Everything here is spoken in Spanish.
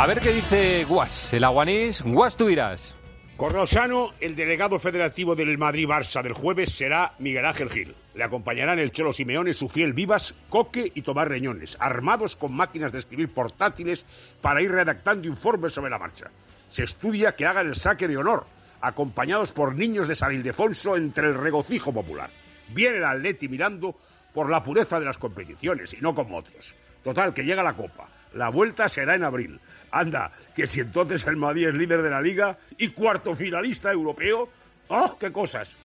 A ver qué dice Guas, el aguanís. Guas, tú dirás. Corrosano, el delegado federativo del Madrid-Barça del jueves será Miguel Ángel Gil. Le acompañarán el Cholo Simeone, su fiel Vivas, Coque y Tomás Reñones, armados con máquinas de escribir portátiles para ir redactando informes sobre la marcha. Se estudia que hagan el saque de honor, acompañados por niños de San Ildefonso entre el regocijo popular. Viene el Atleti mirando por la pureza de las competiciones y no como otros. Total, que llega la Copa. La vuelta será en abril. Anda, que si entonces el Madrid es líder de la liga y cuarto finalista europeo, ¡oh, qué cosas!